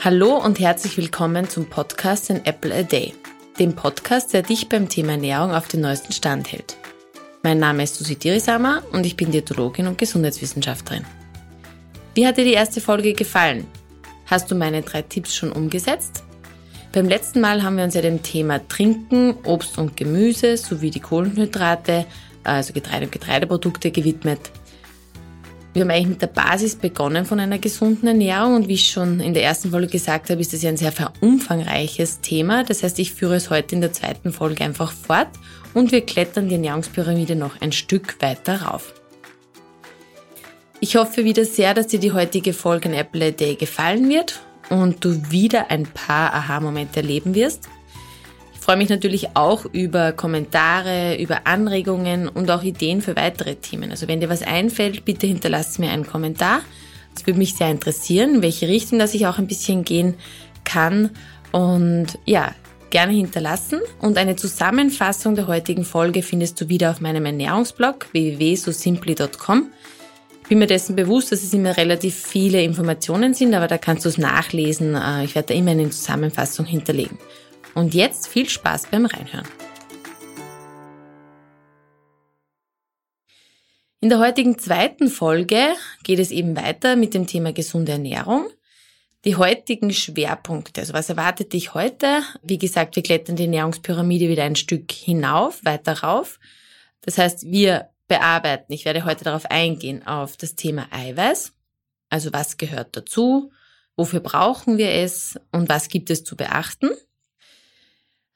Hallo und herzlich willkommen zum Podcast An Apple a Day, dem Podcast, der dich beim Thema Ernährung auf den neuesten Stand hält. Mein Name ist Susi Dirisama und ich bin Diätologin und Gesundheitswissenschaftlerin. Wie hat dir die erste Folge gefallen? Hast du meine drei Tipps schon umgesetzt? Beim letzten Mal haben wir uns ja dem Thema Trinken, Obst und Gemüse sowie die Kohlenhydrate, also Getreide und Getreideprodukte gewidmet. Wir haben eigentlich mit der Basis begonnen von einer gesunden Ernährung und wie ich schon in der ersten Folge gesagt habe, ist das ja ein sehr umfangreiches Thema. Das heißt, ich führe es heute in der zweiten Folge einfach fort und wir klettern die Ernährungspyramide noch ein Stück weiter rauf. Ich hoffe wieder sehr, dass dir die heutige Folge in Apple Day gefallen wird und du wieder ein paar Aha-Momente erleben wirst freue mich natürlich auch über Kommentare, über Anregungen und auch Ideen für weitere Themen. Also wenn dir was einfällt, bitte hinterlass mir einen Kommentar. Es würde mich sehr interessieren, in welche Richtung das ich auch ein bisschen gehen kann. Und ja, gerne hinterlassen. Und eine Zusammenfassung der heutigen Folge findest du wieder auf meinem Ernährungsblog www.sosimply.com. Ich bin mir dessen bewusst, dass es immer relativ viele Informationen sind, aber da kannst du es nachlesen. Äh, ich werde da immer eine Zusammenfassung hinterlegen. Und jetzt viel Spaß beim Reinhören. In der heutigen zweiten Folge geht es eben weiter mit dem Thema gesunde Ernährung. Die heutigen Schwerpunkte, also was erwartet dich heute? Wie gesagt, wir klettern die Ernährungspyramide wieder ein Stück hinauf, weiter rauf. Das heißt, wir bearbeiten, ich werde heute darauf eingehen, auf das Thema Eiweiß. Also was gehört dazu? Wofür brauchen wir es? Und was gibt es zu beachten?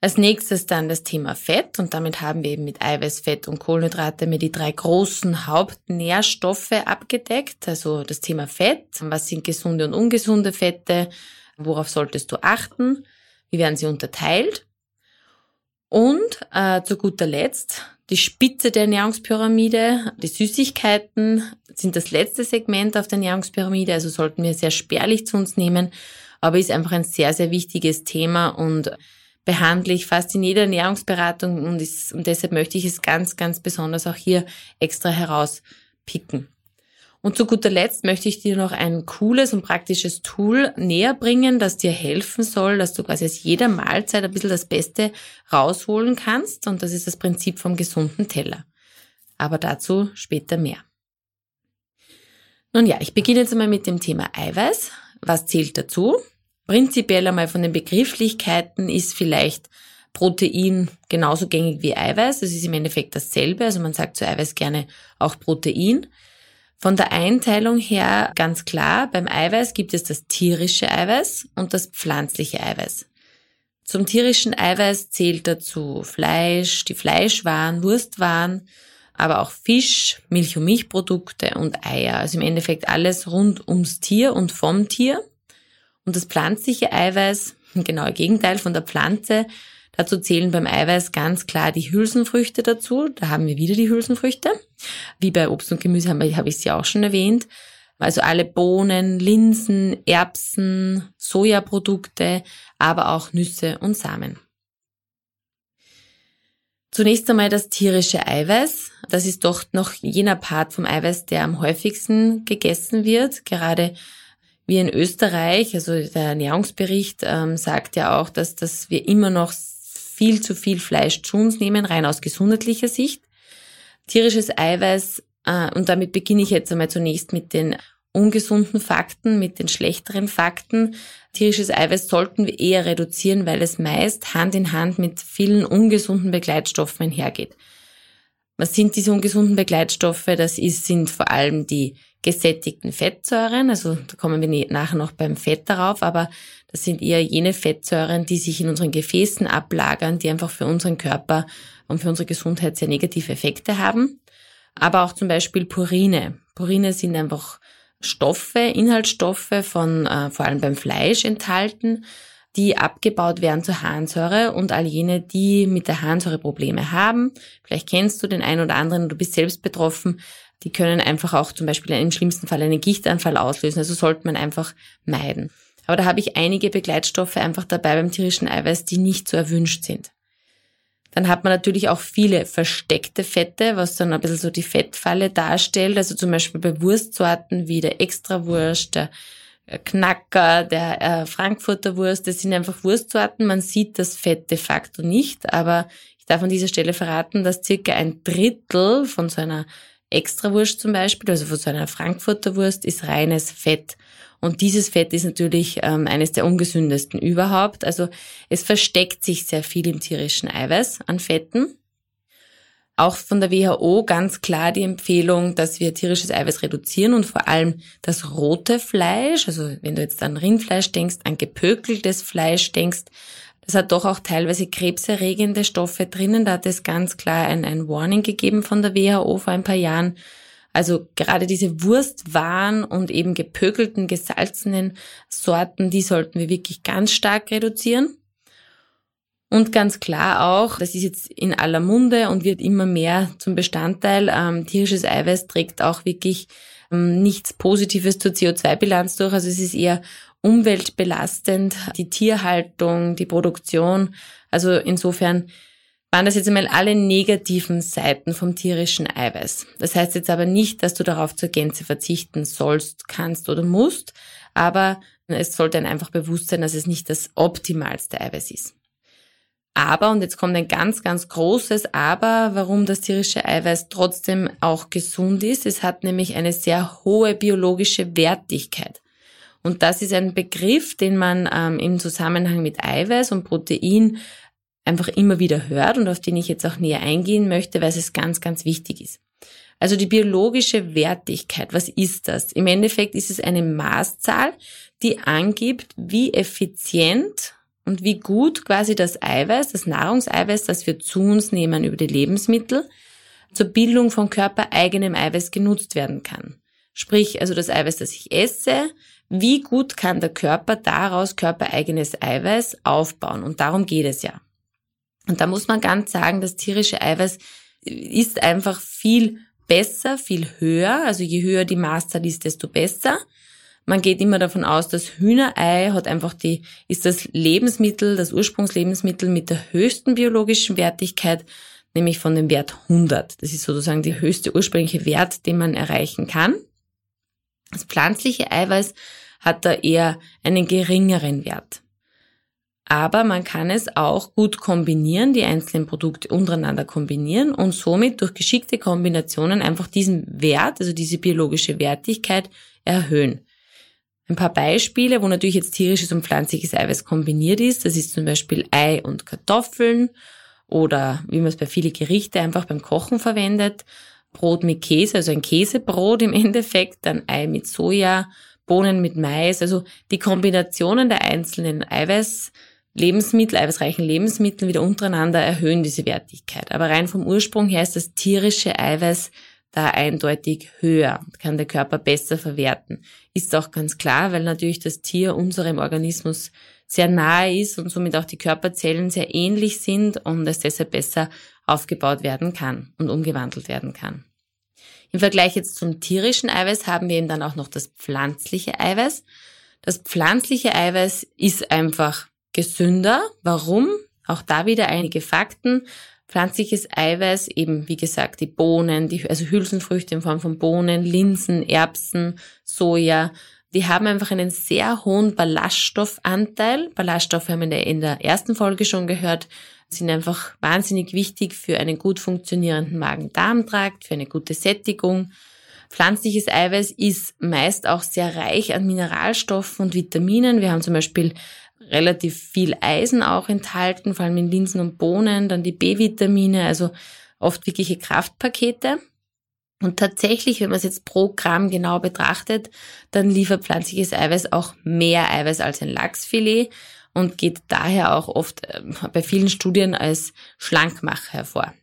Als nächstes dann das Thema Fett und damit haben wir eben mit Eiweiß, Fett und Kohlenhydrate mir die drei großen Hauptnährstoffe abgedeckt. Also das Thema Fett, was sind gesunde und ungesunde Fette, worauf solltest du achten, wie werden sie unterteilt. Und äh, zu guter Letzt die Spitze der Ernährungspyramide, die Süßigkeiten sind das letzte Segment auf der Ernährungspyramide, also sollten wir sehr spärlich zu uns nehmen, aber ist einfach ein sehr, sehr wichtiges Thema und behandle ich fast in jeder Ernährungsberatung und, ist, und deshalb möchte ich es ganz, ganz besonders auch hier extra herauspicken. Und zu guter Letzt möchte ich dir noch ein cooles und praktisches Tool näher bringen, das dir helfen soll, dass du quasi aus jeder Mahlzeit ein bisschen das Beste rausholen kannst. Und das ist das Prinzip vom gesunden Teller. Aber dazu später mehr. Nun ja, ich beginne jetzt einmal mit dem Thema Eiweiß. Was zählt dazu? Prinzipiell einmal von den Begrifflichkeiten ist vielleicht Protein genauso gängig wie Eiweiß. Das ist im Endeffekt dasselbe. Also man sagt zu Eiweiß gerne auch Protein. Von der Einteilung her ganz klar, beim Eiweiß gibt es das tierische Eiweiß und das pflanzliche Eiweiß. Zum tierischen Eiweiß zählt dazu Fleisch, die Fleischwaren, Wurstwaren, aber auch Fisch, Milch- und Milchprodukte und Eier. Also im Endeffekt alles rund ums Tier und vom Tier. Und das pflanzliche Eiweiß, genau Gegenteil von der Pflanze, dazu zählen beim Eiweiß ganz klar die Hülsenfrüchte dazu. Da haben wir wieder die Hülsenfrüchte. Wie bei Obst und Gemüse habe, habe ich sie auch schon erwähnt. Also alle Bohnen, Linsen, Erbsen, Sojaprodukte, aber auch Nüsse und Samen. Zunächst einmal das tierische Eiweiß. Das ist doch noch jener Part vom Eiweiß, der am häufigsten gegessen wird. Gerade wie in Österreich, also der Ernährungsbericht ähm, sagt ja auch, dass, dass wir immer noch viel zu viel Fleisch zu uns nehmen, rein aus gesundheitlicher Sicht. Tierisches Eiweiß, äh, und damit beginne ich jetzt einmal zunächst mit den ungesunden Fakten, mit den schlechteren Fakten. Tierisches Eiweiß sollten wir eher reduzieren, weil es meist Hand in Hand mit vielen ungesunden Begleitstoffen einhergeht. Was sind diese ungesunden Begleitstoffe? Das ist, sind vor allem die gesättigten Fettsäuren, also da kommen wir nachher noch beim Fett darauf, aber das sind eher jene Fettsäuren, die sich in unseren Gefäßen ablagern, die einfach für unseren Körper und für unsere Gesundheit sehr negative Effekte haben. Aber auch zum Beispiel Purine. Purine sind einfach Stoffe, Inhaltsstoffe von äh, vor allem beim Fleisch enthalten, die abgebaut werden zur Harnsäure und all jene, die mit der Harnsäure Probleme haben. Vielleicht kennst du den einen oder anderen, du bist selbst betroffen, die können einfach auch zum Beispiel im schlimmsten Fall einen Gichtanfall auslösen. Also sollte man einfach meiden. Aber da habe ich einige Begleitstoffe einfach dabei beim tierischen Eiweiß, die nicht so erwünscht sind. Dann hat man natürlich auch viele versteckte Fette, was dann ein bisschen so die Fettfalle darstellt. Also zum Beispiel bei Wurstsorten wie der Extrawurst, der Knacker, der äh, Frankfurter Wurst, das sind einfach Wurstsorten. Man sieht das Fett de facto nicht, aber ich darf an dieser Stelle verraten, dass circa ein Drittel von so einer Extrawurst zum Beispiel, also von so einer Frankfurter Wurst, ist reines Fett. Und dieses Fett ist natürlich ähm, eines der ungesündesten überhaupt. Also es versteckt sich sehr viel im tierischen Eiweiß an Fetten. Auch von der WHO ganz klar die Empfehlung, dass wir tierisches Eiweiß reduzieren und vor allem das rote Fleisch, also wenn du jetzt an Rindfleisch denkst, an gepökeltes Fleisch denkst, das hat doch auch teilweise krebserregende Stoffe drinnen. Da hat es ganz klar ein, ein Warning gegeben von der WHO vor ein paar Jahren. Also gerade diese Wurstwaren und eben gepökelten, gesalzenen Sorten, die sollten wir wirklich ganz stark reduzieren. Und ganz klar auch, das ist jetzt in aller Munde und wird immer mehr zum Bestandteil, ähm, tierisches Eiweiß trägt auch wirklich ähm, nichts Positives zur CO2-Bilanz durch. Also es ist eher umweltbelastend, die Tierhaltung, die Produktion. Also insofern waren das jetzt einmal alle negativen Seiten vom tierischen Eiweiß. Das heißt jetzt aber nicht, dass du darauf zur Gänze verzichten sollst, kannst oder musst, aber es sollte einem einfach bewusst sein, dass es nicht das optimalste Eiweiß ist. Aber, und jetzt kommt ein ganz, ganz großes Aber, warum das tierische Eiweiß trotzdem auch gesund ist. Es hat nämlich eine sehr hohe biologische Wertigkeit. Und das ist ein Begriff, den man ähm, im Zusammenhang mit Eiweiß und Protein einfach immer wieder hört und auf den ich jetzt auch näher eingehen möchte, weil es ganz, ganz wichtig ist. Also die biologische Wertigkeit, was ist das? Im Endeffekt ist es eine Maßzahl, die angibt, wie effizient und wie gut quasi das Eiweiß, das Nahrungseiweiß, das wir zu uns nehmen über die Lebensmittel, zur Bildung von körpereigenem Eiweiß genutzt werden kann. Sprich, also das Eiweiß, das ich esse, wie gut kann der Körper daraus körpereigenes Eiweiß aufbauen? Und darum geht es ja. Und da muss man ganz sagen, das tierische Eiweiß ist einfach viel besser, viel höher. Also je höher die Maßzahl ist, desto besser. Man geht immer davon aus, dass Hühnerei hat einfach die, ist das Lebensmittel, das Ursprungslebensmittel mit der höchsten biologischen Wertigkeit, nämlich von dem Wert 100. Das ist sozusagen der höchste ursprüngliche Wert, den man erreichen kann. Das pflanzliche Eiweiß hat da eher einen geringeren Wert. Aber man kann es auch gut kombinieren, die einzelnen Produkte untereinander kombinieren und somit durch geschickte Kombinationen einfach diesen Wert, also diese biologische Wertigkeit erhöhen. Ein paar Beispiele, wo natürlich jetzt tierisches und pflanzliches Eiweiß kombiniert ist. Das ist zum Beispiel Ei und Kartoffeln oder wie man es bei vielen Gerichte einfach beim Kochen verwendet. Brot mit Käse, also ein Käsebrot im Endeffekt, dann Ei mit Soja, Bohnen mit Mais. Also die Kombinationen der einzelnen Eiweiß Lebensmittel, eiweißreichen Lebensmitteln wieder untereinander erhöhen diese Wertigkeit. Aber rein vom Ursprung her ist das tierische Eiweiß da eindeutig höher, kann der Körper besser verwerten. Ist auch ganz klar, weil natürlich das Tier unserem Organismus sehr nahe ist und somit auch die Körperzellen sehr ähnlich sind und es deshalb besser aufgebaut werden kann und umgewandelt werden kann. Im Vergleich jetzt zum tierischen Eiweiß haben wir eben dann auch noch das pflanzliche Eiweiß. Das pflanzliche Eiweiß ist einfach gesünder. Warum? Auch da wieder einige Fakten. Pflanzliches Eiweiß, eben wie gesagt, die Bohnen, die, also Hülsenfrüchte in Form von Bohnen, Linsen, Erbsen, Soja, die haben einfach einen sehr hohen Ballaststoffanteil. Ballaststoffe haben wir in der ersten Folge schon gehört, sind einfach wahnsinnig wichtig für einen gut funktionierenden Magen-Darm-Trakt, für eine gute Sättigung. Pflanzliches Eiweiß ist meist auch sehr reich an Mineralstoffen und Vitaminen. Wir haben zum Beispiel relativ viel Eisen auch enthalten, vor allem in Linsen und Bohnen, dann die B-Vitamine, also oft wirkliche Kraftpakete. Und tatsächlich, wenn man es jetzt pro Gramm genau betrachtet, dann liefert pflanzliches Eiweiß auch mehr Eiweiß als ein Lachsfilet und geht daher auch oft äh, bei vielen Studien als Schlankmacher hervor.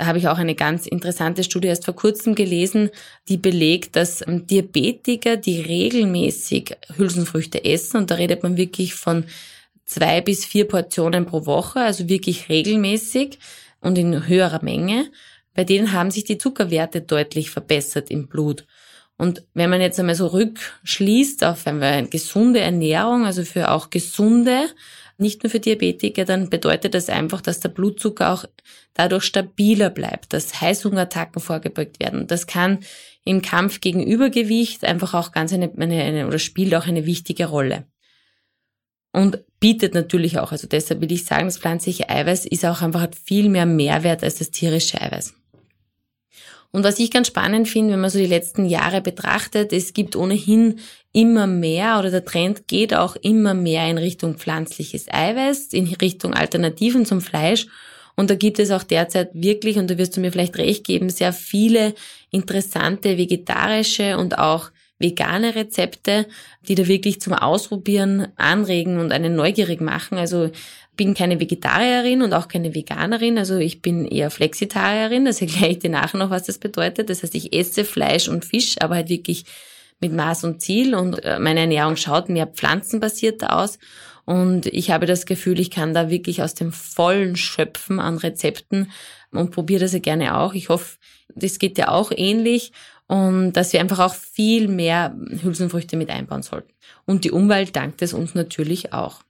Da habe ich auch eine ganz interessante Studie erst vor kurzem gelesen, die belegt, dass ähm, Diabetiker, die regelmäßig Hülsenfrüchte essen, und da redet man wirklich von zwei bis vier Portionen pro Woche, also wirklich regelmäßig und in höherer Menge, bei denen haben sich die Zuckerwerte deutlich verbessert im Blut. Und wenn man jetzt einmal so rückschließt auf eine gesunde Ernährung, also für auch gesunde nicht nur für Diabetiker, dann bedeutet das einfach, dass der Blutzucker auch dadurch stabiler bleibt, dass Heißhungerattacken vorgebeugt werden. Das kann im Kampf gegen Übergewicht einfach auch ganz eine, eine, eine oder spielt auch eine wichtige Rolle. Und bietet natürlich auch, also deshalb will ich sagen, das pflanzliche Eiweiß ist auch einfach hat viel mehr Mehrwert als das tierische Eiweiß. Und was ich ganz spannend finde, wenn man so die letzten Jahre betrachtet, es gibt ohnehin immer mehr oder der Trend geht auch immer mehr in Richtung pflanzliches Eiweiß, in Richtung Alternativen zum Fleisch. Und da gibt es auch derzeit wirklich, und da wirst du mir vielleicht recht geben, sehr viele interessante vegetarische und auch vegane Rezepte, die da wirklich zum Ausprobieren anregen und einen neugierig machen. Also bin keine Vegetarierin und auch keine Veganerin, also ich bin eher Flexitarierin, das erkläre ich dir nachher noch, was das bedeutet. Das heißt, ich esse Fleisch und Fisch, aber halt wirklich mit Maß und Ziel und äh, meine Ernährung schaut mehr pflanzenbasierter aus. Und ich habe das Gefühl, ich kann da wirklich aus dem Vollen schöpfen an Rezepten und probiere das ja gerne auch. Ich hoffe, das geht ja auch ähnlich und dass wir einfach auch viel mehr Hülsenfrüchte mit einbauen sollten. Und die Umwelt dankt es uns natürlich auch.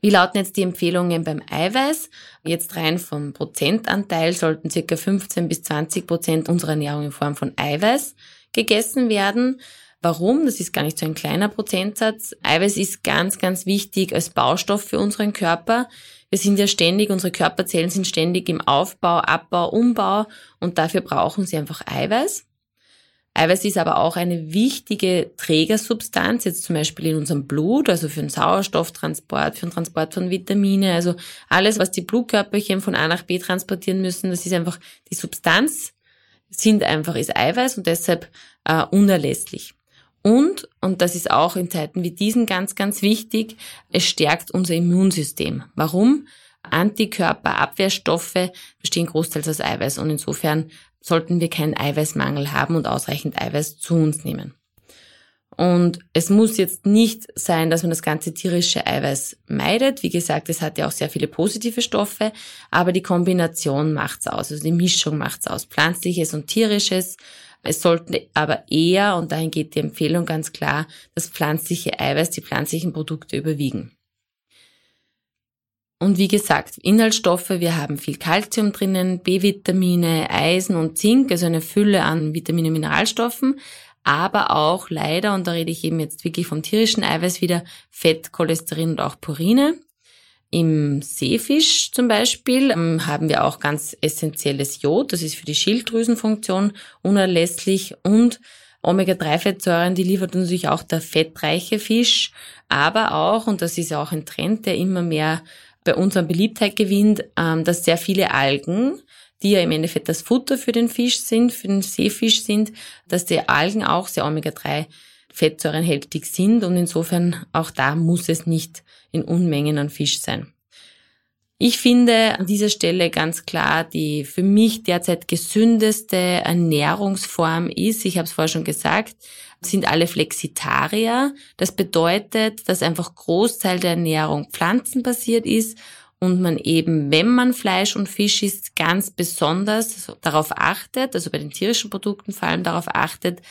Wie lauten jetzt die Empfehlungen beim Eiweiß? Jetzt rein vom Prozentanteil sollten circa 15 bis 20 Prozent unserer Ernährung in Form von Eiweiß gegessen werden. Warum? Das ist gar nicht so ein kleiner Prozentsatz. Eiweiß ist ganz, ganz wichtig als Baustoff für unseren Körper. Wir sind ja ständig, unsere Körperzellen sind ständig im Aufbau, Abbau, Umbau und dafür brauchen sie einfach Eiweiß. Eiweiß ist aber auch eine wichtige Trägersubstanz, jetzt zum Beispiel in unserem Blut, also für den Sauerstofftransport, für den Transport von Vitamine, also alles, was die Blutkörperchen von A nach B transportieren müssen, das ist einfach die Substanz, sind einfach, ist Eiweiß und deshalb äh, unerlässlich. Und, und das ist auch in Zeiten wie diesen ganz, ganz wichtig, es stärkt unser Immunsystem. Warum? Antikörper, Abwehrstoffe bestehen großteils aus Eiweiß und insofern sollten wir keinen Eiweißmangel haben und ausreichend Eiweiß zu uns nehmen. Und es muss jetzt nicht sein, dass man das ganze tierische Eiweiß meidet. Wie gesagt, es hat ja auch sehr viele positive Stoffe, aber die Kombination macht's aus, also die Mischung macht's aus, pflanzliches und tierisches. Es sollten aber eher, und dahin geht die Empfehlung ganz klar, das pflanzliche Eiweiß, die pflanzlichen Produkte überwiegen. Und wie gesagt, Inhaltsstoffe, wir haben viel Kalzium drinnen, B-Vitamine, Eisen und Zink, also eine Fülle an Vitamine und Mineralstoffen, aber auch leider, und da rede ich eben jetzt wirklich vom tierischen Eiweiß wieder, Fett, Cholesterin und auch Purine. Im Seefisch zum Beispiel ähm, haben wir auch ganz essentielles Jod, das ist für die Schilddrüsenfunktion unerlässlich und Omega-3-Fettsäuren, die liefert natürlich auch der fettreiche Fisch, aber auch, und das ist auch ein Trend, der immer mehr bei uns an Beliebtheit gewinnt, ähm, dass sehr viele Algen, die ja im Endeffekt das Futter für den Fisch sind, für den Seefisch sind, dass die Algen auch sehr Omega-3 fettsäurenhältig sind und insofern auch da muss es nicht in Unmengen an Fisch sein. Ich finde an dieser Stelle ganz klar, die für mich derzeit gesündeste Ernährungsform ist, ich habe es vorher schon gesagt, sind alle Flexitarier. Das bedeutet, dass einfach Großteil der Ernährung pflanzenbasiert ist und man eben, wenn man Fleisch und Fisch isst, ganz besonders darauf achtet, also bei den tierischen Produkten vor allem darauf achtet,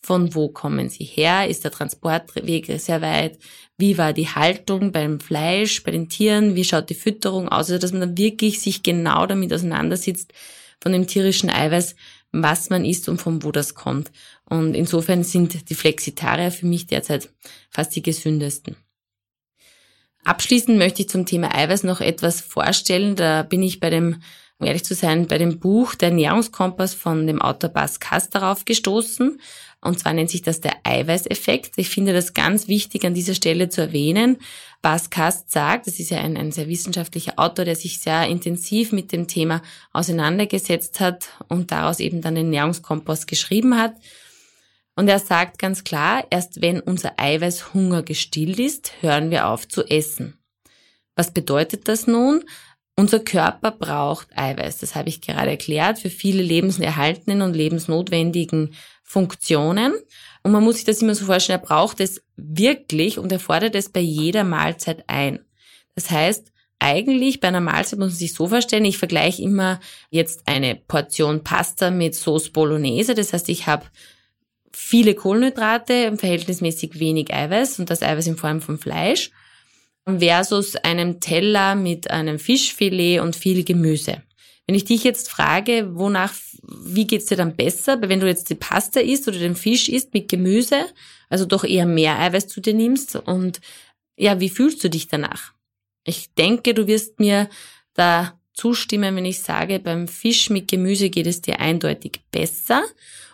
von wo kommen sie her? Ist der Transportweg sehr weit? Wie war die Haltung beim Fleisch, bei den Tieren? Wie schaut die Fütterung aus? Also, dass man dann wirklich sich genau damit auseinandersetzt, von dem tierischen Eiweiß, was man isst und von wo das kommt. Und insofern sind die Flexitarier für mich derzeit fast die gesündesten. Abschließend möchte ich zum Thema Eiweiß noch etwas vorstellen. Da bin ich bei dem, um ehrlich zu sein, bei dem Buch Der Ernährungskompass von dem Autor Bas Kass darauf gestoßen. Und zwar nennt sich das der Eiweißeffekt. Ich finde das ganz wichtig an dieser Stelle zu erwähnen. Bas Kast sagt, das ist ja ein, ein sehr wissenschaftlicher Autor, der sich sehr intensiv mit dem Thema auseinandergesetzt hat und daraus eben dann den Ernährungskompass geschrieben hat. Und er sagt ganz klar, erst wenn unser Eiweißhunger gestillt ist, hören wir auf zu essen. Was bedeutet das nun? Unser Körper braucht Eiweiß, das habe ich gerade erklärt, für viele lebenserhaltenden und lebensnotwendigen Funktionen. Und man muss sich das immer so vorstellen, er braucht es wirklich und er fordert es bei jeder Mahlzeit ein. Das heißt, eigentlich bei einer Mahlzeit muss man sich so vorstellen, ich vergleiche immer jetzt eine Portion Pasta mit Sauce Bolognese. Das heißt, ich habe viele Kohlenhydrate, verhältnismäßig wenig Eiweiß und das Eiweiß in Form von Fleisch. versus einem Teller mit einem Fischfilet und viel Gemüse. Wenn ich dich jetzt frage, wonach, wie geht's dir dann besser, wenn du jetzt die Pasta isst oder den Fisch isst mit Gemüse, also doch eher mehr Eiweiß zu dir nimmst und ja, wie fühlst du dich danach? Ich denke, du wirst mir da zustimmen, wenn ich sage, beim Fisch mit Gemüse geht es dir eindeutig besser.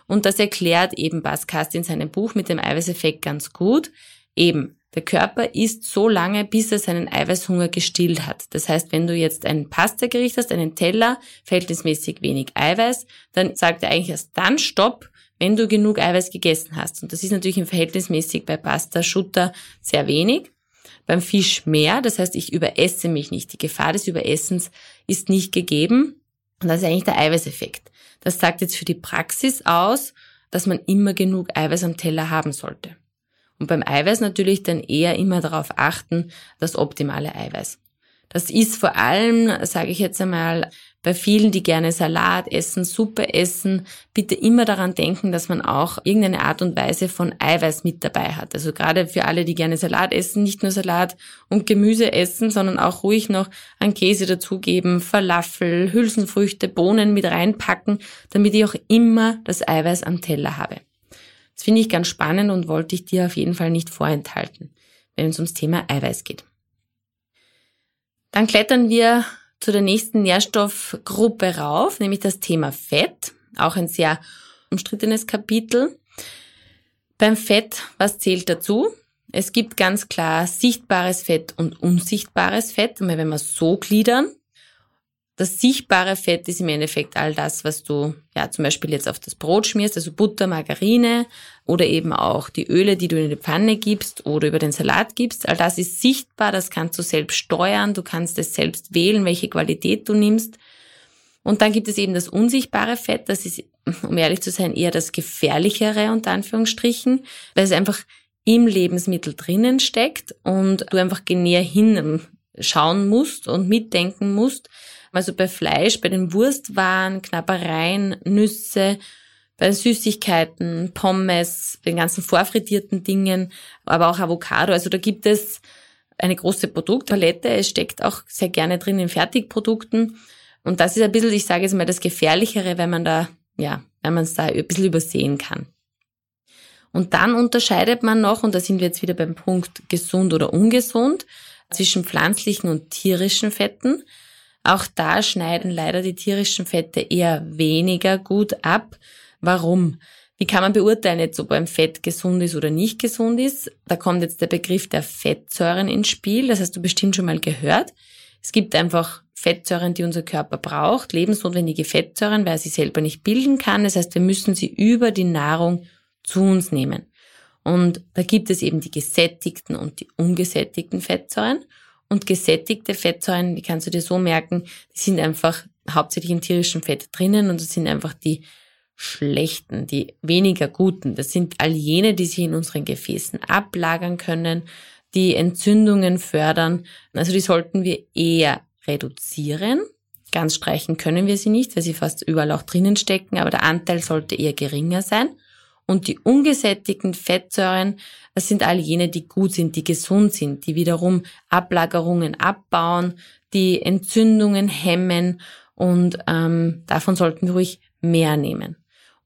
Und das erklärt eben Baskast in seinem Buch mit dem Eiweißeffekt ganz gut. Eben, der Körper isst so lange, bis er seinen Eiweißhunger gestillt hat. Das heißt, wenn du jetzt ein Pasta-Gericht hast, einen Teller, verhältnismäßig wenig Eiweiß, dann sagt er eigentlich erst dann Stopp, wenn du genug Eiweiß gegessen hast. Und das ist natürlich im verhältnismäßig bei Pasta, Schutter sehr wenig. Beim Fisch mehr, das heißt, ich überesse mich nicht. Die Gefahr des Überessens ist nicht gegeben. Und das ist eigentlich der Eiweißeffekt. Das sagt jetzt für die Praxis aus, dass man immer genug Eiweiß am Teller haben sollte. Und beim Eiweiß natürlich dann eher immer darauf achten, das optimale Eiweiß. Das ist vor allem, sage ich jetzt einmal, bei vielen, die gerne Salat essen, Suppe essen, bitte immer daran denken, dass man auch irgendeine Art und Weise von Eiweiß mit dabei hat. Also gerade für alle, die gerne Salat essen, nicht nur Salat und Gemüse essen, sondern auch ruhig noch einen Käse dazugeben, Falafel, Hülsenfrüchte, Bohnen mit reinpacken, damit ich auch immer das Eiweiß am Teller habe. Das finde ich ganz spannend und wollte ich dir auf jeden Fall nicht vorenthalten, wenn es ums Thema Eiweiß geht. Dann klettern wir zu der nächsten Nährstoffgruppe rauf, nämlich das Thema Fett. Auch ein sehr umstrittenes Kapitel. Beim Fett, was zählt dazu? Es gibt ganz klar sichtbares Fett und unsichtbares Fett. Und wenn wir so gliedern, das sichtbare Fett ist im Endeffekt all das, was du ja zum Beispiel jetzt auf das Brot schmierst, also Butter, Margarine oder eben auch die Öle, die du in die Pfanne gibst oder über den Salat gibst. All das ist sichtbar, das kannst du selbst steuern, du kannst es selbst wählen, welche Qualität du nimmst. Und dann gibt es eben das unsichtbare Fett, das ist, um ehrlich zu sein, eher das gefährlichere unter Anführungsstrichen, weil es einfach im Lebensmittel drinnen steckt und du einfach näher hinschauen musst und mitdenken musst, also bei Fleisch, bei den Wurstwaren, Knabbereien, Nüsse, bei Süßigkeiten, Pommes, den ganzen vorfrittierten Dingen, aber auch Avocado. Also da gibt es eine große Produktpalette. Es steckt auch sehr gerne drin in Fertigprodukten. Und das ist ein bisschen, ich sage jetzt mal, das Gefährlichere, wenn man da, ja, wenn man es da ein bisschen übersehen kann. Und dann unterscheidet man noch, und da sind wir jetzt wieder beim Punkt gesund oder ungesund, zwischen pflanzlichen und tierischen Fetten. Auch da schneiden leider die tierischen Fette eher weniger gut ab. Warum? Wie kann man beurteilen jetzt, ob ein Fett gesund ist oder nicht gesund ist? Da kommt jetzt der Begriff der Fettsäuren ins Spiel. Das hast du bestimmt schon mal gehört. Es gibt einfach Fettsäuren, die unser Körper braucht, lebensnotwendige Fettsäuren, weil er sie selber nicht bilden kann. Das heißt, wir müssen sie über die Nahrung zu uns nehmen. Und da gibt es eben die gesättigten und die ungesättigten Fettsäuren. Und gesättigte Fettsäuren, die kannst du dir so merken, die sind einfach hauptsächlich im tierischen Fett drinnen und das sind einfach die schlechten, die weniger guten. Das sind all jene, die sich in unseren Gefäßen ablagern können, die Entzündungen fördern. Also die sollten wir eher reduzieren. Ganz streichen können wir sie nicht, weil sie fast überall auch drinnen stecken, aber der Anteil sollte eher geringer sein. Und die ungesättigten Fettsäuren, das sind all jene, die gut sind, die gesund sind, die wiederum Ablagerungen abbauen, die Entzündungen hemmen und ähm, davon sollten wir ruhig mehr nehmen.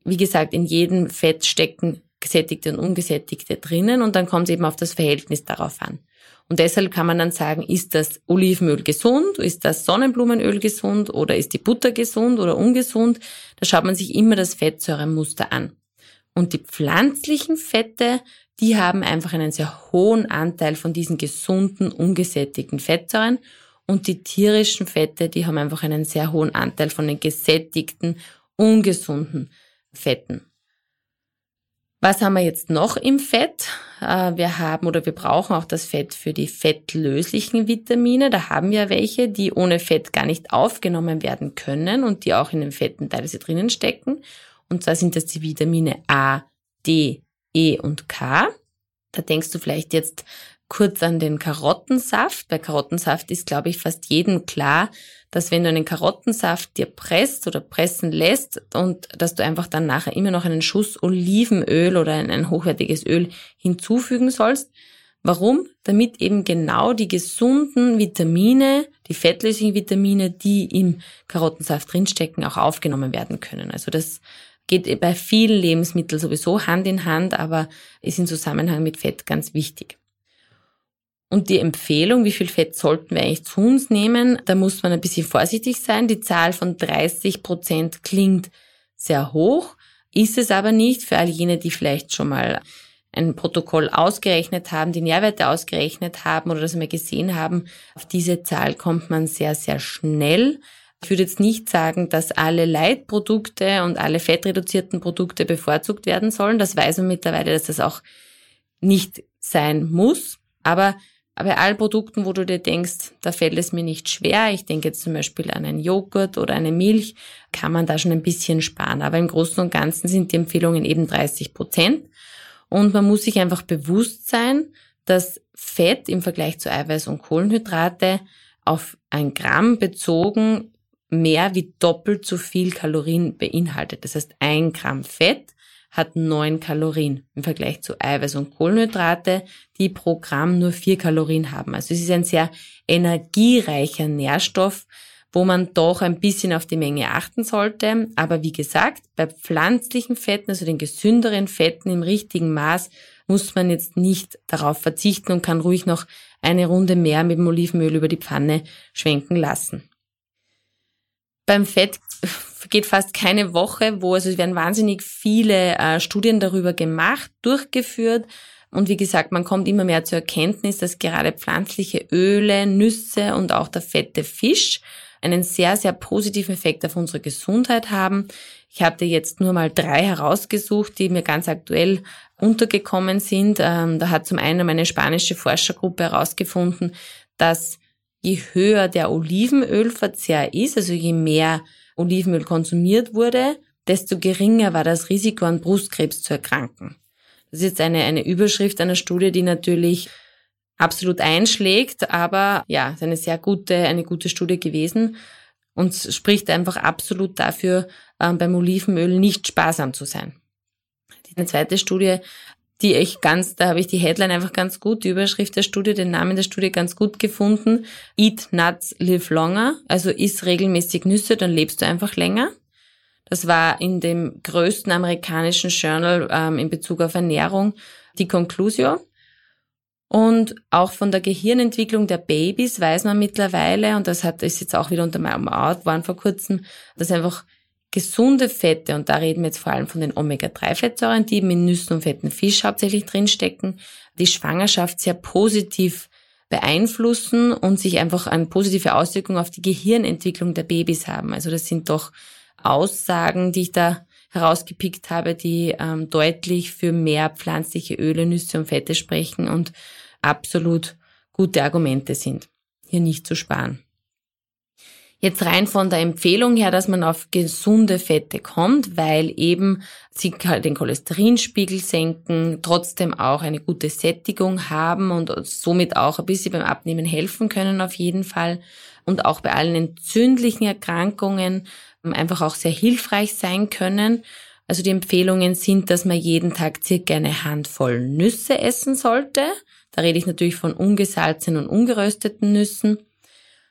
Wie gesagt, in jedem Fett stecken gesättigte und ungesättigte drinnen und dann kommt es eben auf das Verhältnis darauf an. Und deshalb kann man dann sagen, ist das Olivenöl gesund, ist das Sonnenblumenöl gesund oder ist die Butter gesund oder ungesund? Da schaut man sich immer das Fettsäuremuster an. Und die pflanzlichen Fette, die haben einfach einen sehr hohen Anteil von diesen gesunden, ungesättigten Fettsäuren. Und die tierischen Fette, die haben einfach einen sehr hohen Anteil von den gesättigten, ungesunden Fetten. Was haben wir jetzt noch im Fett? Äh, wir haben oder wir brauchen auch das Fett für die fettlöslichen Vitamine. Da haben wir welche, die ohne Fett gar nicht aufgenommen werden können und die auch in den Fetten teilweise drinnen stecken. Und zwar sind das die Vitamine A, D, E und K. Da denkst du vielleicht jetzt kurz an den Karottensaft. Bei Karottensaft ist, glaube ich, fast jedem klar, dass wenn du einen Karottensaft dir presst oder pressen lässt und dass du einfach dann nachher immer noch einen Schuss Olivenöl oder ein, hochwertiges Öl hinzufügen sollst, Warum? Damit eben genau die gesunden Vitamine, die fettlöslichen Vitamine, die im Karottensaft drinstecken, auch aufgenommen werden können. Also das geht bei vielen Lebensmitteln sowieso Hand in Hand, aber ist im Zusammenhang mit Fett ganz wichtig. Und die Empfehlung, wie viel Fett sollten wir eigentlich zu uns nehmen, da muss man ein bisschen vorsichtig sein. Die Zahl von 30 Prozent klingt sehr hoch, ist es aber nicht für all jene, die vielleicht schon mal ein Protokoll ausgerechnet haben, die Nährwerte ausgerechnet haben oder das einmal gesehen haben. Auf diese Zahl kommt man sehr, sehr schnell. Ich würde jetzt nicht sagen, dass alle Leitprodukte und alle fettreduzierten Produkte bevorzugt werden sollen. Das weiß man mittlerweile, dass das auch nicht sein muss. Aber bei allen Produkten, wo du dir denkst, da fällt es mir nicht schwer, ich denke jetzt zum Beispiel an einen Joghurt oder eine Milch, kann man da schon ein bisschen sparen. Aber im Großen und Ganzen sind die Empfehlungen eben 30 Prozent. Und man muss sich einfach bewusst sein, dass Fett im Vergleich zu Eiweiß und Kohlenhydrate auf ein Gramm bezogen mehr wie doppelt so viel Kalorien beinhaltet. Das heißt, ein Gramm Fett hat neun Kalorien im Vergleich zu Eiweiß und Kohlenhydrate, die pro Gramm nur vier Kalorien haben. Also es ist ein sehr energiereicher Nährstoff, wo man doch ein bisschen auf die Menge achten sollte. Aber wie gesagt, bei pflanzlichen Fetten, also den gesünderen Fetten im richtigen Maß, muss man jetzt nicht darauf verzichten und kann ruhig noch eine Runde mehr mit dem Olivenöl über die Pfanne schwenken lassen. Beim Fett geht fast keine Woche, wo, also es werden wahnsinnig viele äh, Studien darüber gemacht, durchgeführt. Und wie gesagt, man kommt immer mehr zur Erkenntnis, dass gerade pflanzliche Öle, Nüsse und auch der fette Fisch einen sehr, sehr positiven Effekt auf unsere Gesundheit haben. Ich hatte jetzt nur mal drei herausgesucht, die mir ganz aktuell untergekommen sind. Ähm, da hat zum einen meine spanische Forschergruppe herausgefunden, dass je höher der Olivenölverzehr ist, also je mehr Olivenöl konsumiert wurde, desto geringer war das Risiko an Brustkrebs zu erkranken. Das ist jetzt eine, eine Überschrift einer Studie, die natürlich absolut einschlägt, aber ja, ist eine sehr gute, eine gute Studie gewesen und spricht einfach absolut dafür, ähm, beim Olivenöl nicht sparsam zu sein. Die zweite Studie die ich ganz, da habe ich die Headline einfach ganz gut, die Überschrift der Studie, den Namen der Studie ganz gut gefunden. Eat nuts, live longer. Also iss regelmäßig Nüsse, dann lebst du einfach länger. Das war in dem größten amerikanischen Journal ähm, in Bezug auf Ernährung die Conclusio. Und auch von der Gehirnentwicklung der Babys weiß man mittlerweile, und das hat, ist jetzt auch wieder unter meinem Out worden vor kurzem, dass einfach gesunde Fette, und da reden wir jetzt vor allem von den Omega-3-Fettsäuren, die in Nüssen und fetten Fisch hauptsächlich drinstecken, die Schwangerschaft sehr positiv beeinflussen und sich einfach eine positive Auswirkung auf die Gehirnentwicklung der Babys haben. Also das sind doch Aussagen, die ich da herausgepickt habe, die ähm, deutlich für mehr pflanzliche Öle, Nüsse und Fette sprechen und absolut gute Argumente sind, hier nicht zu sparen. Jetzt rein von der Empfehlung her, dass man auf gesunde Fette kommt, weil eben sie den Cholesterinspiegel senken, trotzdem auch eine gute Sättigung haben und somit auch ein bisschen beim Abnehmen helfen können auf jeden Fall und auch bei allen entzündlichen Erkrankungen einfach auch sehr hilfreich sein können. Also die Empfehlungen sind, dass man jeden Tag circa eine Handvoll Nüsse essen sollte. Da rede ich natürlich von ungesalzenen und ungerösteten Nüssen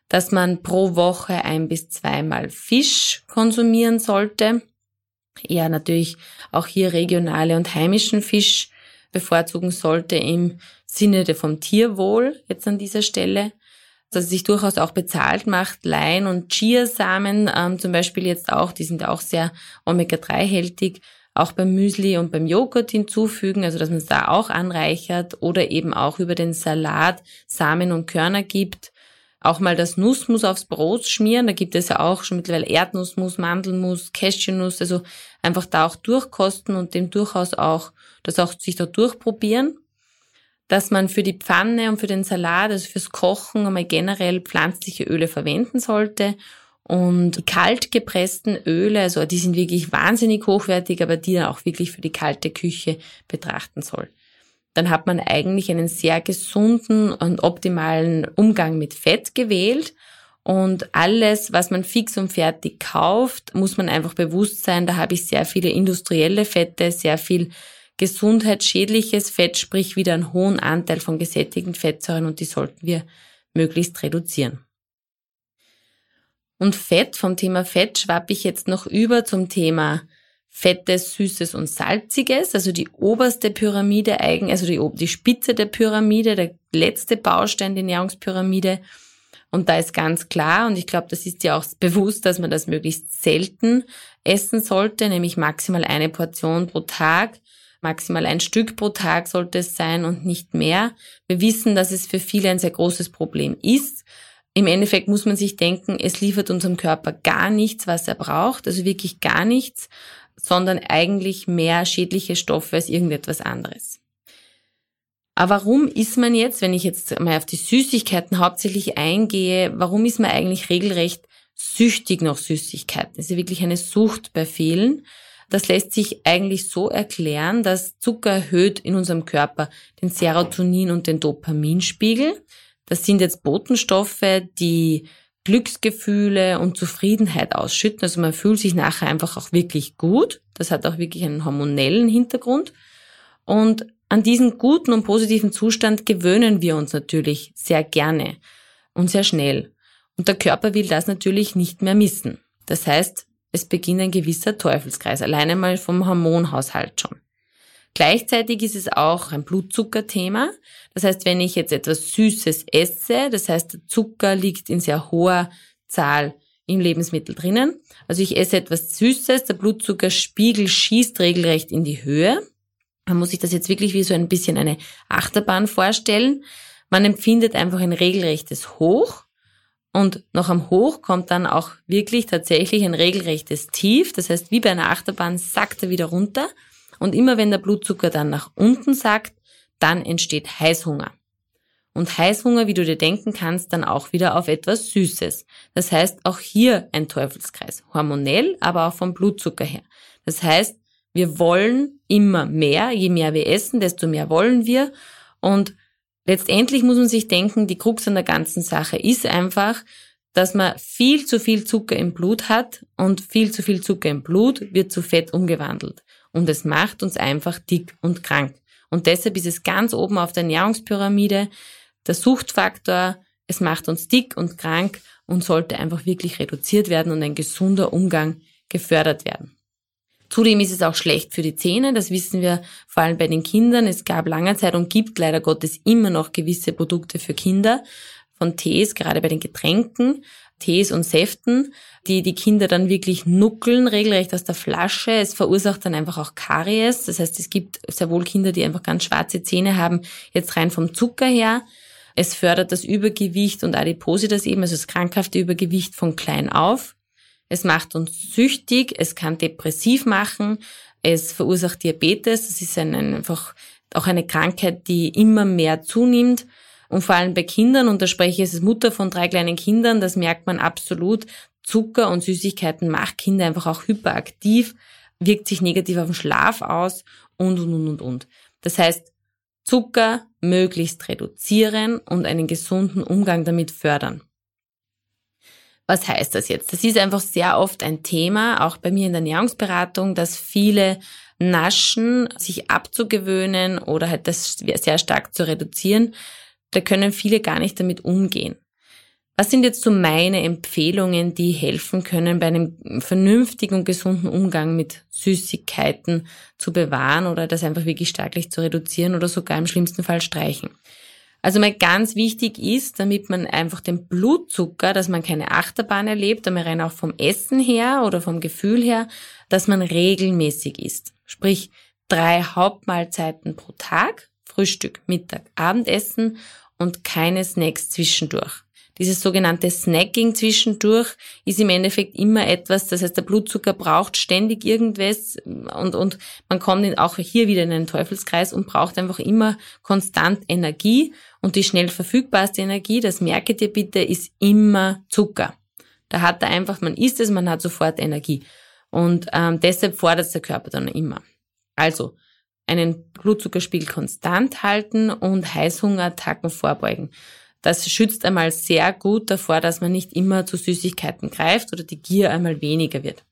dass man pro Woche ein bis zweimal Fisch konsumieren sollte. Ja, natürlich auch hier regionale und heimischen Fisch bevorzugen sollte im Sinne vom Tierwohl jetzt an dieser Stelle. Dass es sich durchaus auch bezahlt macht, Lein- und Chiasamen ähm, zum Beispiel jetzt auch, die sind auch sehr Omega-3-hältig, auch beim Müsli und beim Joghurt hinzufügen, also dass man es da auch anreichert oder eben auch über den Salat Samen und Körner gibt auch mal das Nussmus aufs Brot schmieren. Da gibt es ja auch schon mittlerweile Erdnussmus, Mandelmus, Cashewnuss. Also einfach da auch durchkosten und dem durchaus auch, das auch sich da durchprobieren. Dass man für die Pfanne und für den Salat, also fürs Kochen einmal generell pflanzliche Öle verwenden sollte. Und die kalt gepressten Öle, also die sind wirklich wahnsinnig hochwertig, aber die dann auch wirklich für die kalte Küche betrachten soll dann hat man eigentlich einen sehr gesunden und optimalen Umgang mit Fett gewählt. Und alles, was man fix und fertig kauft, muss man einfach bewusst sein, da habe ich sehr viele industrielle Fette, sehr viel gesundheitsschädliches Fett, sprich wieder einen hohen Anteil von gesättigten Fettsäuren und die sollten wir möglichst reduzieren. Und Fett, vom Thema Fett schwappe ich jetzt noch über zum Thema Fettes, Süßes und Salziges, also die oberste Pyramide also die, die Spitze der Pyramide, der letzte Baustein der Ernährungspyramide. Und da ist ganz klar, und ich glaube, das ist ja auch bewusst, dass man das möglichst selten essen sollte, nämlich maximal eine Portion pro Tag, maximal ein Stück pro Tag sollte es sein und nicht mehr. Wir wissen, dass es für viele ein sehr großes Problem ist. Im Endeffekt muss man sich denken, es liefert unserem Körper gar nichts, was er braucht, also wirklich gar nichts sondern eigentlich mehr schädliche Stoffe als irgendetwas anderes. Aber warum ist man jetzt, wenn ich jetzt mal auf die Süßigkeiten hauptsächlich eingehe, warum ist man eigentlich regelrecht süchtig nach Süßigkeiten? Das ist ja wirklich eine Sucht bei vielen. Das lässt sich eigentlich so erklären, dass Zucker erhöht in unserem Körper den Serotonin- und den Dopaminspiegel. Das sind jetzt Botenstoffe, die Glücksgefühle und Zufriedenheit ausschütten. Also man fühlt sich nachher einfach auch wirklich gut. Das hat auch wirklich einen hormonellen Hintergrund. Und an diesen guten und positiven Zustand gewöhnen wir uns natürlich sehr gerne und sehr schnell. Und der Körper will das natürlich nicht mehr missen. Das heißt, es beginnt ein gewisser Teufelskreis, alleine mal vom Hormonhaushalt schon. Gleichzeitig ist es auch ein Blutzuckerthema. Das heißt, wenn ich jetzt etwas Süßes esse, das heißt, der Zucker liegt in sehr hoher Zahl im Lebensmittel drinnen. Also ich esse etwas Süßes, der Blutzuckerspiegel schießt regelrecht in die Höhe. Man muss sich das jetzt wirklich wie so ein bisschen eine Achterbahn vorstellen. Man empfindet einfach ein regelrechtes Hoch und noch am Hoch kommt dann auch wirklich tatsächlich ein regelrechtes Tief. Das heißt, wie bei einer Achterbahn sackt er wieder runter und immer wenn der Blutzucker dann nach unten sackt, dann entsteht Heißhunger. Und Heißhunger, wie du dir denken kannst, dann auch wieder auf etwas Süßes. Das heißt, auch hier ein Teufelskreis. Hormonell, aber auch vom Blutzucker her. Das heißt, wir wollen immer mehr. Je mehr wir essen, desto mehr wollen wir. Und letztendlich muss man sich denken, die Krux an der ganzen Sache ist einfach, dass man viel zu viel Zucker im Blut hat und viel zu viel Zucker im Blut wird zu Fett umgewandelt und es macht uns einfach dick und krank. Und deshalb ist es ganz oben auf der Ernährungspyramide der Suchtfaktor, es macht uns dick und krank und sollte einfach wirklich reduziert werden und ein gesunder Umgang gefördert werden. Zudem ist es auch schlecht für die Zähne, das wissen wir vor allem bei den Kindern. Es gab lange Zeit und gibt leider Gottes immer noch gewisse Produkte für Kinder von Tees, gerade bei den Getränken, Tees und Säften, die die Kinder dann wirklich nuckeln, regelrecht aus der Flasche. Es verursacht dann einfach auch Karies. Das heißt, es gibt sehr wohl Kinder, die einfach ganz schwarze Zähne haben, jetzt rein vom Zucker her. Es fördert das Übergewicht und Adipositas eben, also das krankhafte Übergewicht von klein auf. Es macht uns süchtig, es kann depressiv machen, es verursacht Diabetes. Das ist ein, einfach auch eine Krankheit, die immer mehr zunimmt. Und vor allem bei Kindern, und da spreche ich als Mutter von drei kleinen Kindern, das merkt man absolut, Zucker und Süßigkeiten macht Kinder einfach auch hyperaktiv, wirkt sich negativ auf den Schlaf aus und, und, und, und, und. Das heißt, Zucker möglichst reduzieren und einen gesunden Umgang damit fördern. Was heißt das jetzt? Das ist einfach sehr oft ein Thema, auch bei mir in der Ernährungsberatung, dass viele naschen, sich abzugewöhnen oder halt das sehr stark zu reduzieren, da können viele gar nicht damit umgehen. Was sind jetzt so meine Empfehlungen, die helfen können, bei einem vernünftigen und gesunden Umgang mit Süßigkeiten zu bewahren oder das einfach wirklich starklich zu reduzieren oder sogar im schlimmsten Fall streichen? Also mal ganz wichtig ist, damit man einfach den Blutzucker, dass man keine Achterbahn erlebt, aber rein auch vom Essen her oder vom Gefühl her, dass man regelmäßig isst. Sprich, drei Hauptmahlzeiten pro Tag Frühstück, Mittag, Abendessen und keine Snacks zwischendurch. Dieses sogenannte Snacking zwischendurch ist im Endeffekt immer etwas, das heißt, der Blutzucker braucht ständig irgendwas und, und man kommt auch hier wieder in einen Teufelskreis und braucht einfach immer konstant Energie und die schnell verfügbarste Energie, das merke dir bitte, ist immer Zucker. Da hat er einfach, man isst es, man hat sofort Energie. Und ähm, deshalb fordert der Körper dann immer. Also, einen Blutzuckerspiegel konstant halten und Heißhungerattacken vorbeugen. Das schützt einmal sehr gut davor, dass man nicht immer zu Süßigkeiten greift oder die Gier einmal weniger wird.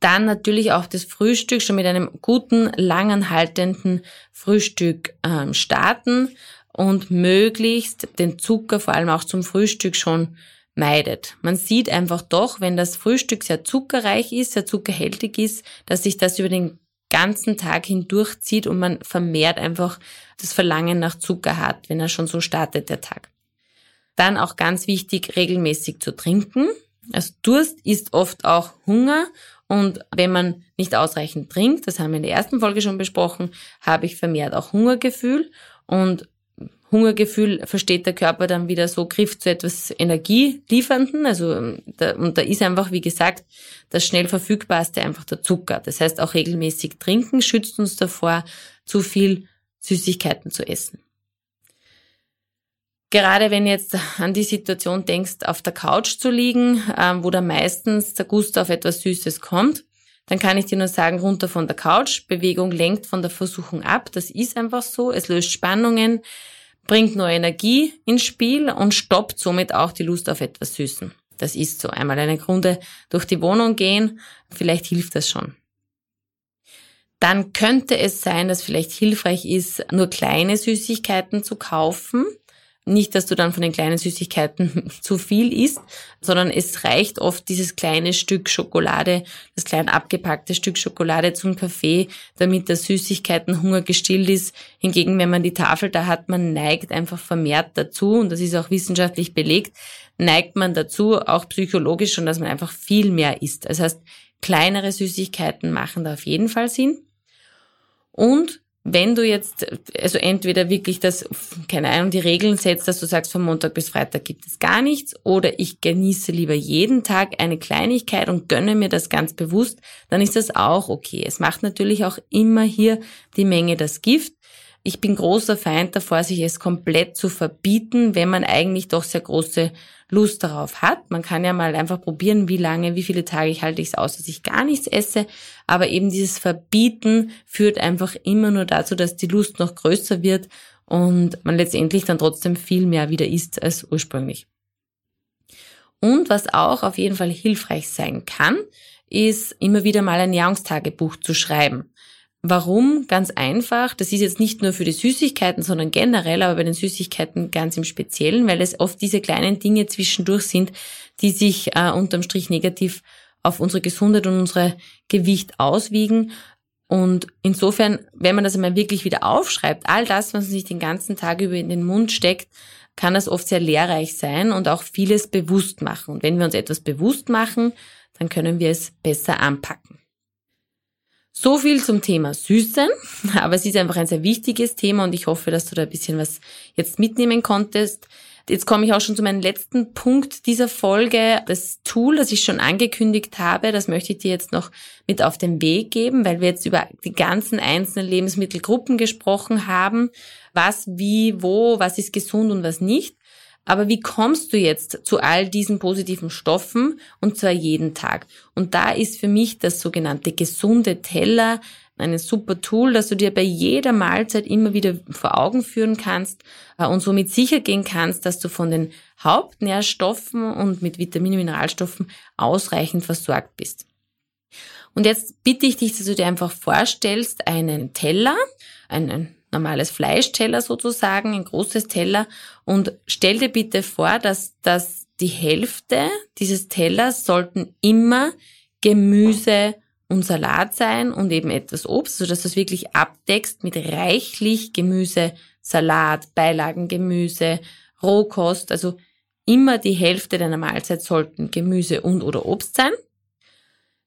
Dann natürlich auch das Frühstück schon mit einem guten, langanhaltenden Frühstück ähm, starten und möglichst den Zucker vor allem auch zum Frühstück schon meidet. Man sieht einfach doch, wenn das Frühstück sehr zuckerreich ist, sehr zuckerhältig ist, dass sich das über den ganzen Tag hindurchzieht und man vermehrt einfach das Verlangen nach Zucker hat, wenn er schon so startet, der Tag. Dann auch ganz wichtig, regelmäßig zu trinken. Also Durst ist oft auch Hunger und wenn man nicht ausreichend trinkt, das haben wir in der ersten Folge schon besprochen, habe ich vermehrt auch Hungergefühl und Hungergefühl versteht der Körper dann wieder so, Griff zu etwas Energieliefernden. Also da, und da ist einfach, wie gesagt, das schnell verfügbarste einfach der Zucker. Das heißt, auch regelmäßig trinken schützt uns davor, zu viel Süßigkeiten zu essen. Gerade wenn jetzt an die Situation denkst, auf der Couch zu liegen, ähm, wo da meistens der Gust auf etwas Süßes kommt, dann kann ich dir nur sagen, runter von der Couch. Bewegung lenkt von der Versuchung ab. Das ist einfach so. Es löst Spannungen, bringt neue Energie ins Spiel und stoppt somit auch die Lust auf etwas Süßen. Das ist so. Einmal eine Runde durch die Wohnung gehen. Vielleicht hilft das schon dann könnte es sein, dass vielleicht hilfreich ist, nur kleine Süßigkeiten zu kaufen. Nicht, dass du dann von den kleinen Süßigkeiten zu viel isst, sondern es reicht oft dieses kleine Stück Schokolade, das klein abgepackte Stück Schokolade zum Kaffee, damit der Süßigkeitenhunger gestillt ist. Hingegen, wenn man die Tafel da hat, man neigt einfach vermehrt dazu, und das ist auch wissenschaftlich belegt, neigt man dazu, auch psychologisch schon, dass man einfach viel mehr isst. Das heißt, kleinere Süßigkeiten machen da auf jeden Fall Sinn. Und wenn du jetzt, also entweder wirklich das, keine Ahnung, die Regeln setzt, dass du sagst, von Montag bis Freitag gibt es gar nichts, oder ich genieße lieber jeden Tag eine Kleinigkeit und gönne mir das ganz bewusst, dann ist das auch okay. Es macht natürlich auch immer hier die Menge das Gift. Ich bin großer Feind davor, sich es komplett zu verbieten, wenn man eigentlich doch sehr große Lust darauf hat. Man kann ja mal einfach probieren, wie lange, wie viele Tage ich halte ich es aus, dass ich gar nichts esse. Aber eben dieses Verbieten führt einfach immer nur dazu, dass die Lust noch größer wird und man letztendlich dann trotzdem viel mehr wieder isst als ursprünglich. Und was auch auf jeden Fall hilfreich sein kann, ist immer wieder mal ein Ernährungstagebuch zu schreiben. Warum? Ganz einfach. Das ist jetzt nicht nur für die Süßigkeiten, sondern generell, aber bei den Süßigkeiten ganz im Speziellen, weil es oft diese kleinen Dinge zwischendurch sind, die sich äh, unterm Strich negativ auf unsere Gesundheit und unsere Gewicht auswiegen. Und insofern, wenn man das einmal wirklich wieder aufschreibt, all das, was man sich den ganzen Tag über in den Mund steckt, kann das oft sehr lehrreich sein und auch vieles bewusst machen. Und wenn wir uns etwas bewusst machen, dann können wir es besser anpacken. So viel zum Thema Süßen, aber es ist einfach ein sehr wichtiges Thema und ich hoffe, dass du da ein bisschen was jetzt mitnehmen konntest. Jetzt komme ich auch schon zu meinem letzten Punkt dieser Folge. Das Tool, das ich schon angekündigt habe, das möchte ich dir jetzt noch mit auf den Weg geben, weil wir jetzt über die ganzen einzelnen Lebensmittelgruppen gesprochen haben. Was, wie, wo, was ist gesund und was nicht. Aber wie kommst du jetzt zu all diesen positiven Stoffen und zwar jeden Tag? Und da ist für mich das sogenannte gesunde Teller ein super Tool, dass du dir bei jeder Mahlzeit immer wieder vor Augen führen kannst äh, und somit sicher gehen kannst, dass du von den Hauptnährstoffen und mit Vitaminen und Mineralstoffen ausreichend versorgt bist. Und jetzt bitte ich dich, dass du dir einfach vorstellst, einen Teller, einen normales Fleischteller sozusagen, ein großes Teller und stell dir bitte vor, dass, dass die Hälfte dieses Tellers sollten immer Gemüse und Salat sein und eben etwas Obst, sodass du es wirklich abdeckst mit reichlich Gemüse, Salat, Beilagengemüse, Rohkost, also immer die Hälfte deiner Mahlzeit sollten Gemüse und oder Obst sein.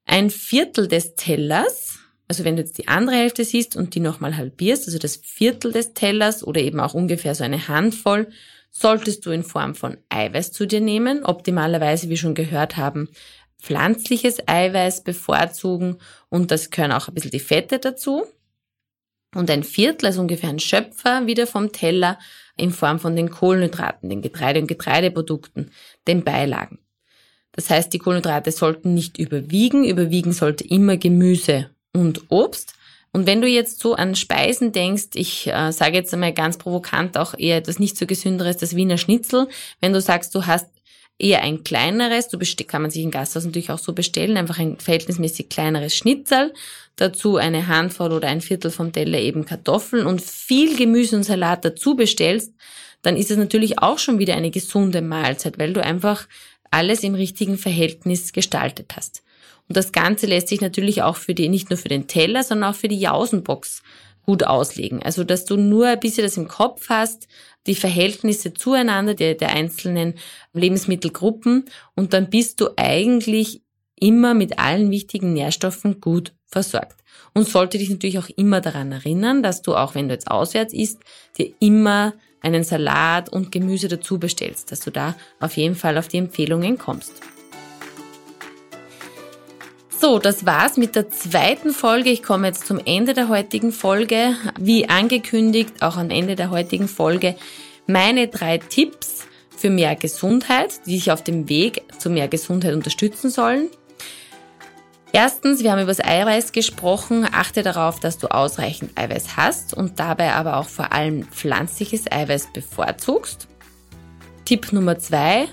Ein Viertel des Tellers also wenn du jetzt die andere Hälfte siehst und die nochmal halbierst, also das Viertel des Tellers oder eben auch ungefähr so eine Handvoll, solltest du in Form von Eiweiß zu dir nehmen. Optimalerweise, wie schon gehört haben, pflanzliches Eiweiß bevorzugen und das gehören auch ein bisschen die Fette dazu. Und ein Viertel, also ungefähr ein Schöpfer wieder vom Teller in Form von den Kohlenhydraten, den Getreide- und Getreideprodukten, den Beilagen. Das heißt, die Kohlenhydrate sollten nicht überwiegen. Überwiegen sollte immer Gemüse und Obst. Und wenn du jetzt so an Speisen denkst, ich äh, sage jetzt einmal ganz provokant auch eher etwas nicht so gesünderes, das Wiener Schnitzel, wenn du sagst, du hast eher ein kleineres, du kann man sich in Gasthaus natürlich auch so bestellen, einfach ein verhältnismäßig kleineres Schnitzel, dazu eine Handvoll oder ein Viertel vom Teller eben Kartoffeln und viel Gemüse und Salat dazu bestellst, dann ist es natürlich auch schon wieder eine gesunde Mahlzeit, weil du einfach alles im richtigen Verhältnis gestaltet hast. Und das Ganze lässt sich natürlich auch für die, nicht nur für den Teller, sondern auch für die Jausenbox gut auslegen. Also, dass du nur ein bisschen das im Kopf hast, die Verhältnisse zueinander der, der einzelnen Lebensmittelgruppen und dann bist du eigentlich immer mit allen wichtigen Nährstoffen gut versorgt. Und sollte dich natürlich auch immer daran erinnern, dass du auch wenn du jetzt auswärts isst, dir immer einen Salat und Gemüse dazu bestellst, dass du da auf jeden Fall auf die Empfehlungen kommst. So, das war's mit der zweiten Folge. Ich komme jetzt zum Ende der heutigen Folge. Wie angekündigt, auch am Ende der heutigen Folge, meine drei Tipps für mehr Gesundheit, die dich auf dem Weg zu mehr Gesundheit unterstützen sollen. Erstens, wir haben über das Eiweiß gesprochen. Achte darauf, dass du ausreichend Eiweiß hast und dabei aber auch vor allem pflanzliches Eiweiß bevorzugst. Tipp Nummer zwei,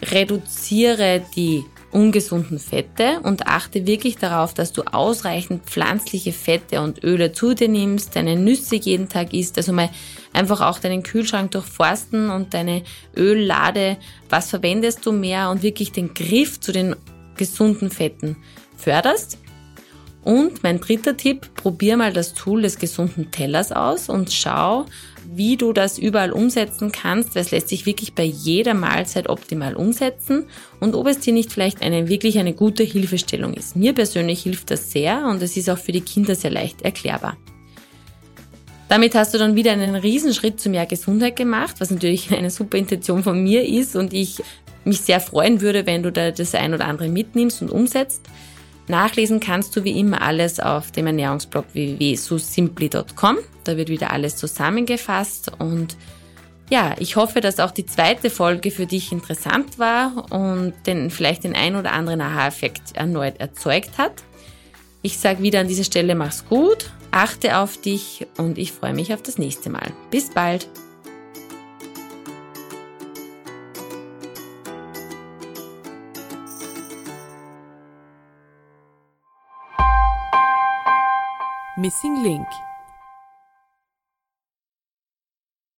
reduziere die ungesunden Fette und achte wirklich darauf, dass du ausreichend pflanzliche Fette und Öle zu dir nimmst, deine Nüsse jeden Tag isst, also mal einfach auch deinen Kühlschrank durchforsten und deine Öllade, was verwendest du mehr und wirklich den Griff zu den gesunden Fetten förderst. Und mein dritter Tipp, probier mal das Tool des gesunden Tellers aus und schau, wie du das überall umsetzen kannst. Das lässt sich wirklich bei jeder Mahlzeit optimal umsetzen und ob es dir nicht vielleicht eine wirklich eine gute Hilfestellung ist. Mir persönlich hilft das sehr und es ist auch für die Kinder sehr leicht erklärbar. Damit hast du dann wieder einen Riesenschritt zu mehr Gesundheit gemacht, was natürlich eine super Intention von mir ist und ich mich sehr freuen würde, wenn du da das ein oder andere mitnimmst und umsetzt. Nachlesen kannst du wie immer alles auf dem Ernährungsblog www.susimply.com. Da wird wieder alles zusammengefasst und ja, ich hoffe, dass auch die zweite Folge für dich interessant war und den, vielleicht den ein oder anderen Aha-Effekt erneut erzeugt hat. Ich sage wieder an dieser Stelle, mach's gut, achte auf dich und ich freue mich auf das nächste Mal. Bis bald! Missing Link